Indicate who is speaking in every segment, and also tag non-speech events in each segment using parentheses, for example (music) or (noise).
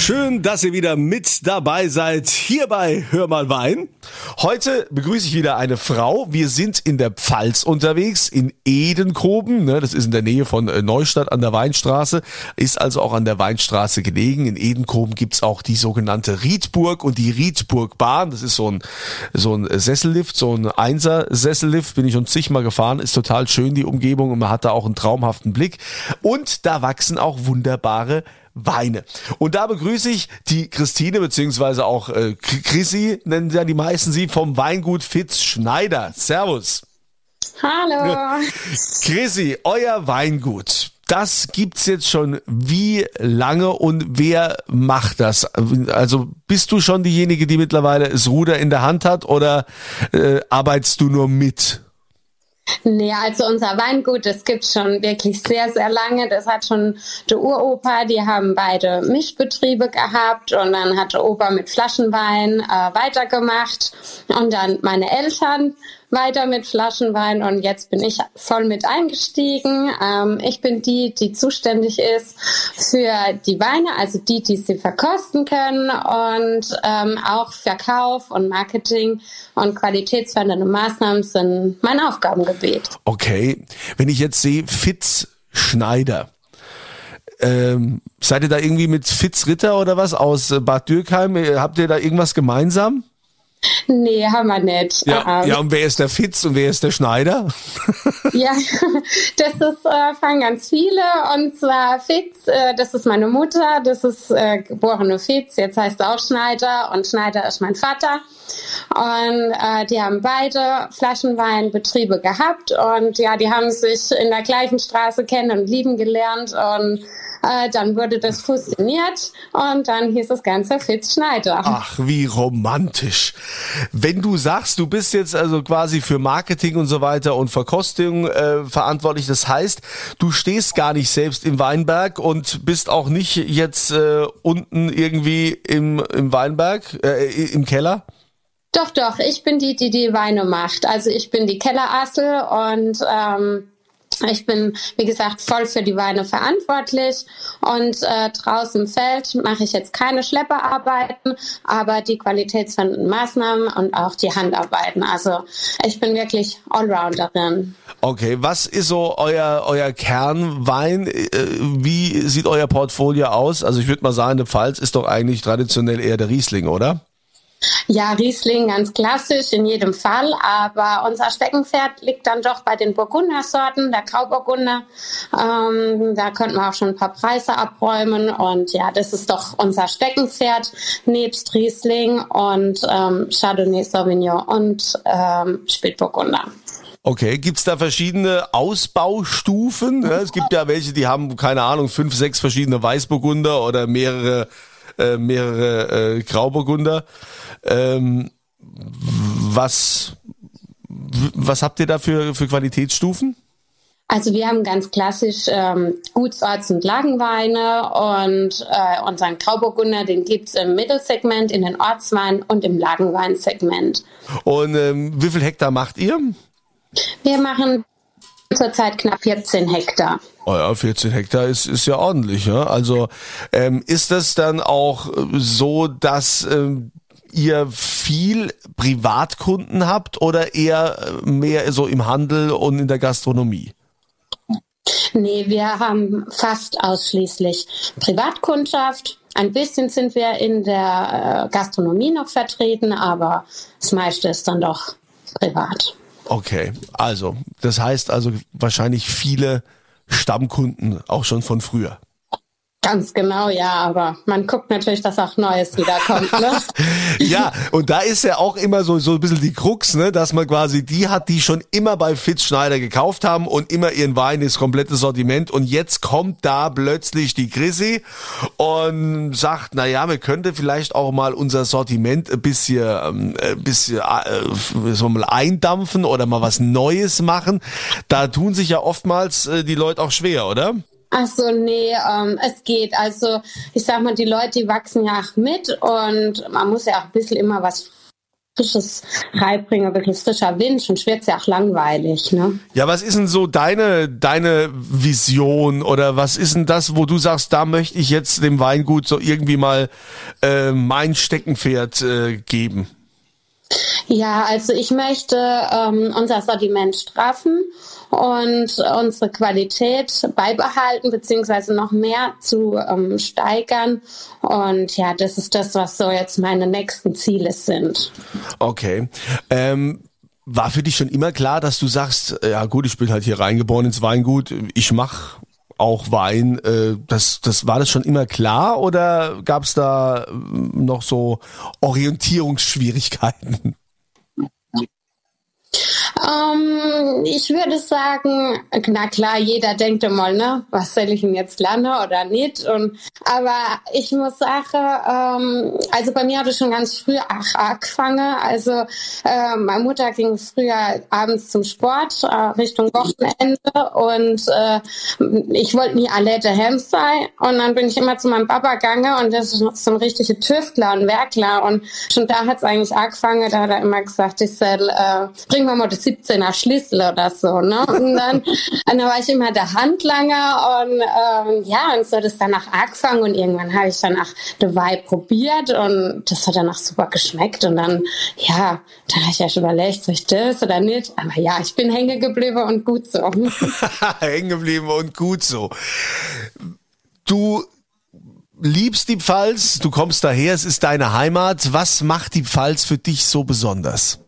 Speaker 1: Schön, dass ihr wieder mit dabei seid hier bei Hör mal Wein. Heute begrüße ich wieder eine Frau. Wir sind in der Pfalz unterwegs, in Edenkoben. Ne, das ist in der Nähe von äh, Neustadt an der Weinstraße, ist also auch an der Weinstraße gelegen. In Edenkoben gibt's auch die sogenannte Riedburg und die Riedburgbahn. Das ist so ein, so ein Sessellift, so ein Einser-Sessellift. Bin ich schon zigmal gefahren. Ist total schön, die Umgebung. Und man hat da auch einen traumhaften Blick. Und da wachsen auch wunderbare Weine. Und da begrüße ich die Christine, beziehungsweise auch äh, Chrissy, nennen ja die meisten sie, vom Weingut Fitz Schneider. Servus.
Speaker 2: Hallo.
Speaker 1: Chrissy, euer Weingut. Das gibt's jetzt schon wie lange und wer macht das? Also bist du schon diejenige, die mittlerweile das Ruder in der Hand hat oder äh, arbeitest du nur mit?
Speaker 2: Nee, also unser Weingut, das gibt's schon wirklich sehr, sehr lange. Das hat schon der Uropa, die haben beide Mischbetriebe gehabt und dann hat der Opa mit Flaschenwein äh, weitergemacht und dann meine Eltern weiter mit Flaschenwein und jetzt bin ich voll mit eingestiegen. Ähm, ich bin die, die zuständig ist für die Weine, also die, die sie verkosten können und ähm, auch Verkauf und Marketing und qualitätsverändernde Maßnahmen sind mein Aufgabengebiet.
Speaker 1: Okay, wenn ich jetzt sehe, Fitz Schneider. Ähm, seid ihr da irgendwie mit Fitz Ritter oder was aus Bad Dürkheim? Habt ihr da irgendwas gemeinsam?
Speaker 2: Nee, haben wir nicht.
Speaker 1: Ja, ähm, ja, und wer ist der Fitz und wer ist der Schneider? (laughs)
Speaker 2: ja, das ist, äh, fangen ganz viele. Und zwar Fitz, äh, das ist meine Mutter, das ist äh, geborene Fitz, jetzt heißt er auch Schneider und Schneider ist mein Vater. Und äh, die haben beide Flaschenweinbetriebe gehabt und ja, die haben sich in der gleichen Straße kennen und lieben gelernt und äh, dann wurde das fusioniert und dann hieß das Ganze Fitz Schneider.
Speaker 1: Ach, wie romantisch. Wenn du sagst, du bist jetzt also quasi für Marketing und so weiter und Verkostung äh, verantwortlich, das heißt, du stehst gar nicht selbst im Weinberg und bist auch nicht jetzt äh, unten irgendwie im, im Weinberg, äh, im Keller?
Speaker 2: Doch, doch, ich bin die, die die Weine macht. Also ich bin die Kellerassel und ähm, ich bin, wie gesagt, voll für die Weine verantwortlich und äh, draußen im Feld mache ich jetzt keine Schlepperarbeiten, aber die qualitätsfördernden Maßnahmen und auch die Handarbeiten. Also ich bin wirklich Allrounderin.
Speaker 1: Okay, was ist so euer, euer Kernwein? Äh, wie sieht euer Portfolio aus? Also ich würde mal sagen, der Pfalz ist doch eigentlich traditionell eher der Riesling, oder?
Speaker 2: Ja, Riesling ganz klassisch in jedem Fall, aber unser Steckenpferd liegt dann doch bei den Burgundersorten, der Grauburgunder. Ähm, da könnten wir auch schon ein paar Preise abräumen und ja, das ist doch unser Steckenpferd nebst Riesling und ähm, Chardonnay Sauvignon und ähm, Spätburgunder.
Speaker 1: Okay, gibt's da verschiedene Ausbaustufen? Es gibt ja welche, die haben, keine Ahnung, fünf, sechs verschiedene Weißburgunder oder mehrere, äh, mehrere äh, Grauburgunder. Ähm, was, was habt ihr da für, für Qualitätsstufen?
Speaker 2: Also wir haben ganz klassisch ähm, Gutsorts- und Lagenweine und äh, unseren Grauburgunder, den gibt's im Mittelsegment, in den Ortswein und im Lagenweinsegment.
Speaker 1: Und ähm, wie viel Hektar macht ihr?
Speaker 2: Wir machen zurzeit knapp 14 Hektar.
Speaker 1: Oh ja, 14 Hektar ist, ist ja ordentlich. Ja? Also ähm, ist das dann auch so, dass ähm, ihr viel Privatkunden habt oder eher mehr so im Handel und in der Gastronomie?
Speaker 2: Nee, wir haben fast ausschließlich Privatkundschaft. Ein bisschen sind wir in der äh, Gastronomie noch vertreten, aber das meiste ist dann doch privat.
Speaker 1: Okay, also das heißt also wahrscheinlich viele Stammkunden auch schon von früher.
Speaker 2: Ganz genau, ja, aber man guckt natürlich, dass auch Neues wiederkommt. Ne? (laughs)
Speaker 1: ja, und da ist ja auch immer so, so ein bisschen die Krux, ne, dass man quasi die hat, die schon immer bei Fitz Schneider gekauft haben und immer ihren Wein, das komplette Sortiment. Und jetzt kommt da plötzlich die Chrissy und sagt, na ja, wir könnte vielleicht auch mal unser Sortiment ein bisschen, ähm, ein bisschen äh, so mal eindampfen oder mal was Neues machen. Da tun sich ja oftmals äh, die Leute auch schwer, oder?
Speaker 2: Ach so, nee, ähm, es geht. Also ich sag mal, die Leute, die wachsen ja auch mit und man muss ja auch ein bisschen immer was Frisches reinbringen, wirklich frischer Wind, sonst wird's ja auch langweilig. Ne?
Speaker 1: Ja, was ist denn so deine, deine Vision oder was ist denn das, wo du sagst, da möchte ich jetzt dem Weingut so irgendwie mal äh, mein Steckenpferd äh, geben?
Speaker 2: Ja, also ich möchte ähm, unser Sortiment straffen und unsere Qualität beibehalten beziehungsweise noch mehr zu ähm, steigern. Und ja, das ist das, was so jetzt meine nächsten Ziele sind.
Speaker 1: Okay. Ähm war für dich schon immer klar, dass du sagst, ja gut, ich bin halt hier reingeboren ins Weingut, ich mach auch Wein. Äh, das, das war das schon immer klar oder gab es da noch so Orientierungsschwierigkeiten?
Speaker 2: Ähm, ich würde sagen, na klar, jeder denkt einmal, ne, was soll ich denn jetzt lernen oder nicht? Und, aber ich muss sagen, ähm, also bei mir hat es schon ganz früh angefangen. Also äh, meine Mutter ging früher abends zum Sport äh, Richtung Wochenende und äh, ich wollte nie alle daheim sein. Und dann bin ich immer zu meinem Papa gegangen und das ist so ein richtiger Tüftler und Werkler. Und schon da hat es eigentlich angefangen, da hat er immer gesagt, ich soll, äh, bring mal das 17er Schlüssel oder so. Ne? Und dann, dann war ich immer der Handlanger und ähm, ja, und so hat es danach angefangen und irgendwann habe ich dann auch Vibe probiert und das hat danach super geschmeckt und dann, ja, da habe ich ja schon überlegt, soll ich das oder nicht? Aber ja, ich bin hängen geblieben und gut so. (laughs)
Speaker 1: hängen geblieben und gut so. Du liebst die Pfalz, du kommst daher, es ist deine Heimat. Was macht die Pfalz für dich so besonders?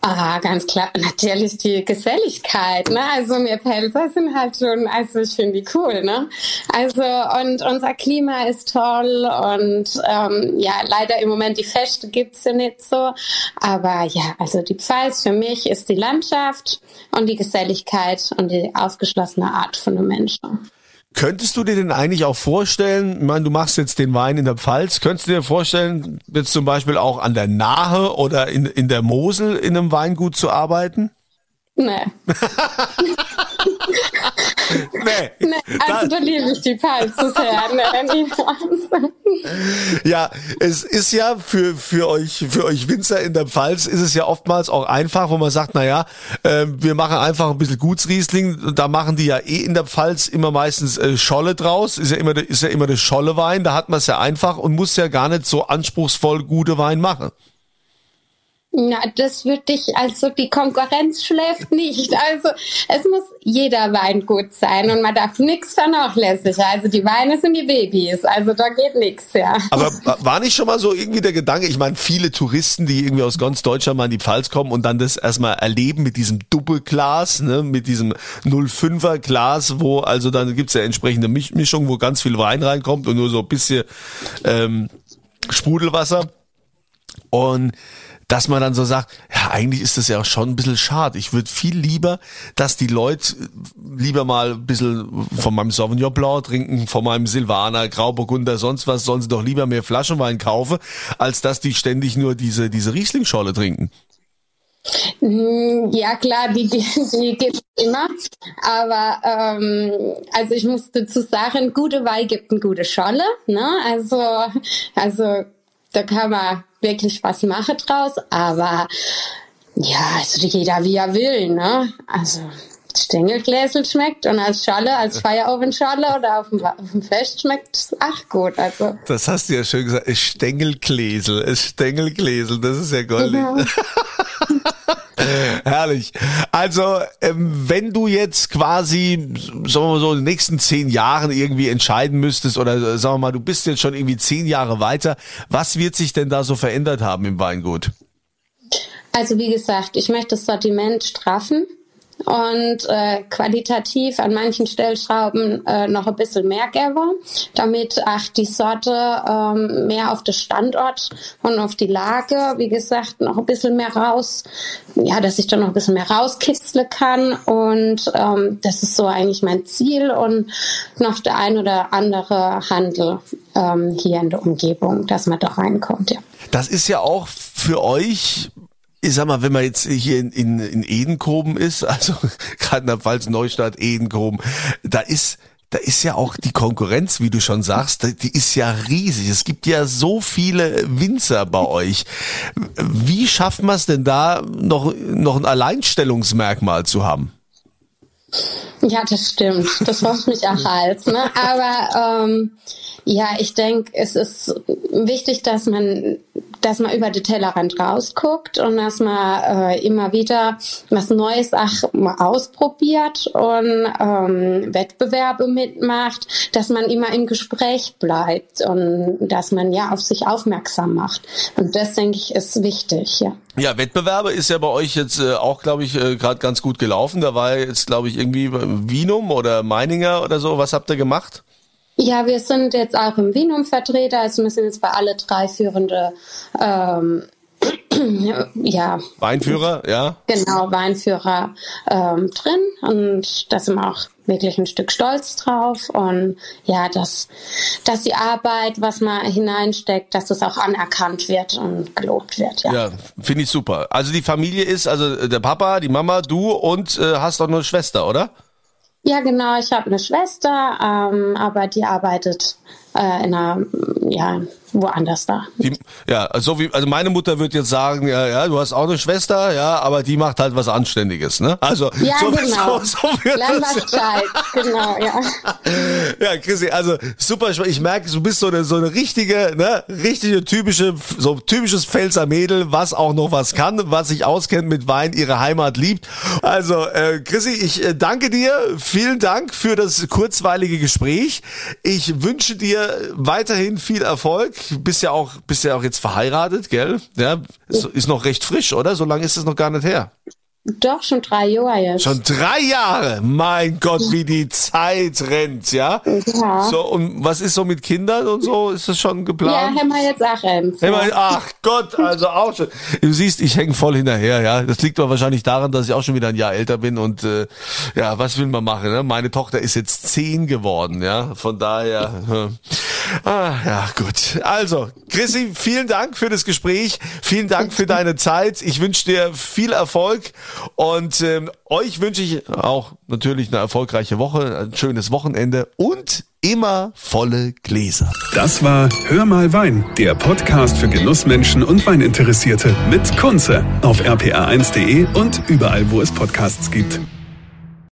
Speaker 2: Ah, ganz klar, natürlich die Geselligkeit, ne? Also wir Pelzer sind halt schon, also ich finde die cool, ne? Also und unser Klima ist toll und ähm, ja, leider im Moment die Feste gibt's ja nicht so, aber ja, also die Pfalz für mich ist die Landschaft und die Geselligkeit und die aufgeschlossene Art von den Menschen.
Speaker 1: Könntest du dir denn eigentlich auch vorstellen, ich meine, du machst jetzt den Wein in der Pfalz, könntest du dir vorstellen, jetzt zum Beispiel auch an der Nahe oder in, in der Mosel in einem Weingut zu arbeiten?
Speaker 2: Nee. nee. nee. Also da liebe ich die Pfalz sehr. Nee,
Speaker 1: ja, es ist ja für, für euch, für euch Winzer in der Pfalz ist es ja oftmals auch einfach, wo man sagt, na ja, äh, wir machen einfach ein bisschen Gutsriesling. Da machen die ja eh in der Pfalz immer meistens äh, Scholle draus. Ist ja immer, ist ja immer der Schollewein. Da hat man es ja einfach und muss ja gar nicht so anspruchsvoll gute Wein machen.
Speaker 2: Na, das würde ich, also die Konkurrenz schläft nicht. Also es muss jeder Wein gut sein und man darf nichts vernachlässigen. Also die Weine sind die Babys, also da geht nichts, ja.
Speaker 1: Aber war nicht schon mal so irgendwie der Gedanke, ich meine, viele Touristen, die irgendwie aus ganz Deutschland mal in die Pfalz kommen und dann das erstmal erleben mit diesem Doppelglas, ne, mit diesem 05er Glas, wo also dann gibt's ja entsprechende Mischung, wo ganz viel Wein reinkommt und nur so ein bisschen ähm, Sprudelwasser. Und dass man dann so sagt, ja, eigentlich ist das ja schon ein bisschen schade. Ich würde viel lieber, dass die Leute lieber mal ein bisschen von meinem Sauvignon Blanc trinken, von meinem Silvaner, Grauburgunder, sonst was, sollen sie doch lieber mehr Flaschenwein kaufen, als dass die ständig nur diese, diese Rieslingscholle trinken.
Speaker 2: Hm, ja klar, die, die, die gibt es immer. Aber ähm, also ich muss dazu sagen, gute Wein gibt eine gute Scholle. Ne? Also, also da kann man wirklich was machen draus, aber ja, also jeder wie er will, ne? Also Stängelgläsel schmeckt und als Schale, als Feierofenschale oder auf dem, auf dem Fest schmeckt es ach gut. Also.
Speaker 1: Das hast du ja schön gesagt. Es Stängelgläsel, Stängelgläsel, das ist ja goldig. Mhm. (laughs) (laughs) Herrlich. Also, ähm, wenn du jetzt quasi, sagen wir mal so, in den nächsten zehn Jahren irgendwie entscheiden müsstest, oder äh, sagen wir mal, du bist jetzt schon irgendwie zehn Jahre weiter, was wird sich denn da so verändert haben im Weingut?
Speaker 2: Also, wie gesagt, ich möchte das Sortiment straffen und äh, qualitativ an manchen Stellschrauben äh, noch ein bisschen mehr geben, damit auch die Sorte ähm, mehr auf den Standort und auf die Lage, wie gesagt, noch ein bisschen mehr raus, ja, dass ich da noch ein bisschen mehr rauskitzle kann und ähm, das ist so eigentlich mein Ziel und noch der ein oder andere Handel ähm, hier in der Umgebung, dass man da reinkommt, ja.
Speaker 1: Das ist ja auch für euch ich sag mal, wenn man jetzt hier in, in, in Edenkoben ist, (laughs) also gerade in der Pfalz Neustadt, Edenkoben, da ist da ist ja auch die Konkurrenz, wie du schon sagst, die ist ja riesig. Es gibt ja so viele Winzer bei euch. Wie schafft man es denn da noch, noch ein Alleinstellungsmerkmal zu haben?
Speaker 2: Ja, das stimmt. Das macht mich auch als. Ne? Aber ähm, ja, ich denke, es ist wichtig, dass man, dass man über den Tellerrand rausguckt und dass man äh, immer wieder was Neues auch ausprobiert und ähm, Wettbewerbe mitmacht, dass man immer im Gespräch bleibt und dass man ja auf sich aufmerksam macht. Und das denke ich ist wichtig, ja.
Speaker 1: Ja, Wettbewerbe ist ja bei euch jetzt äh, auch, glaube ich, äh, gerade ganz gut gelaufen. Da war jetzt, glaube ich, irgendwie Wienum oder Meininger oder so. Was habt ihr gemacht?
Speaker 2: Ja, wir sind jetzt auch im Wienum Vertreter, also wir sind jetzt bei alle drei führende ähm, (clears throat) ja.
Speaker 1: Weinführer, ja.
Speaker 2: Genau, Weinführer ähm, drin und da sind wir auch wirklich ein Stück stolz drauf und ja, dass, dass die Arbeit, was man hineinsteckt, dass das auch anerkannt wird und gelobt wird. Ja,
Speaker 1: ja finde ich super. Also die Familie ist, also der Papa, die Mama, du und äh, hast auch eine Schwester, oder?
Speaker 2: Ja, genau. Ich habe eine Schwester, ähm, aber die arbeitet äh, in einer, ja, woanders da.
Speaker 1: Die, ja, also wie, also meine Mutter wird jetzt sagen, ja, ja, du hast auch eine Schwester, ja, aber die macht halt was Anständiges, ne? Also
Speaker 2: ja, so, genau. so, so wird Zeit, genau, ja. (laughs)
Speaker 1: ja, Chrissy, also super, ich merke, du bist so eine so eine richtige, ne, richtige typische, so typisches Pfälzer Mädel, was auch noch was kann, was sich auskennt mit Wein, ihre Heimat liebt. Also, äh, Chrissy, ich äh, danke dir, vielen Dank für das kurzweilige Gespräch. Ich wünsche dir weiterhin viel Erfolg. Bist ja auch, bist ja auch jetzt verheiratet, gell? Ja, ist noch recht frisch, oder? So lange ist es noch gar nicht her.
Speaker 2: Doch, schon drei Jahre jetzt.
Speaker 1: Schon drei Jahre? Mein Gott, wie die Zeit rennt, ja? Ja. So, und was ist so mit Kindern und so? Ist das schon geplant?
Speaker 2: Ja, haben wir jetzt auch eins.
Speaker 1: Ja. Ach Gott, also auch schon. Du siehst, ich hänge voll hinterher, ja. Das liegt aber wahrscheinlich daran, dass ich auch schon wieder ein Jahr älter bin und äh, ja, was will man machen? Ne? Meine Tochter ist jetzt zehn geworden, ja. Von daher. Äh, ah, ja, gut. Also, Chrissy, vielen Dank für das Gespräch. Vielen Dank für deine Zeit. Ich wünsche dir viel Erfolg und ähm, euch wünsche ich auch natürlich eine erfolgreiche Woche, ein schönes Wochenende und immer volle Gläser.
Speaker 3: Das war Hör mal Wein, der Podcast für Genussmenschen und Weininteressierte mit Kunze auf rpa1.de und überall, wo es Podcasts gibt.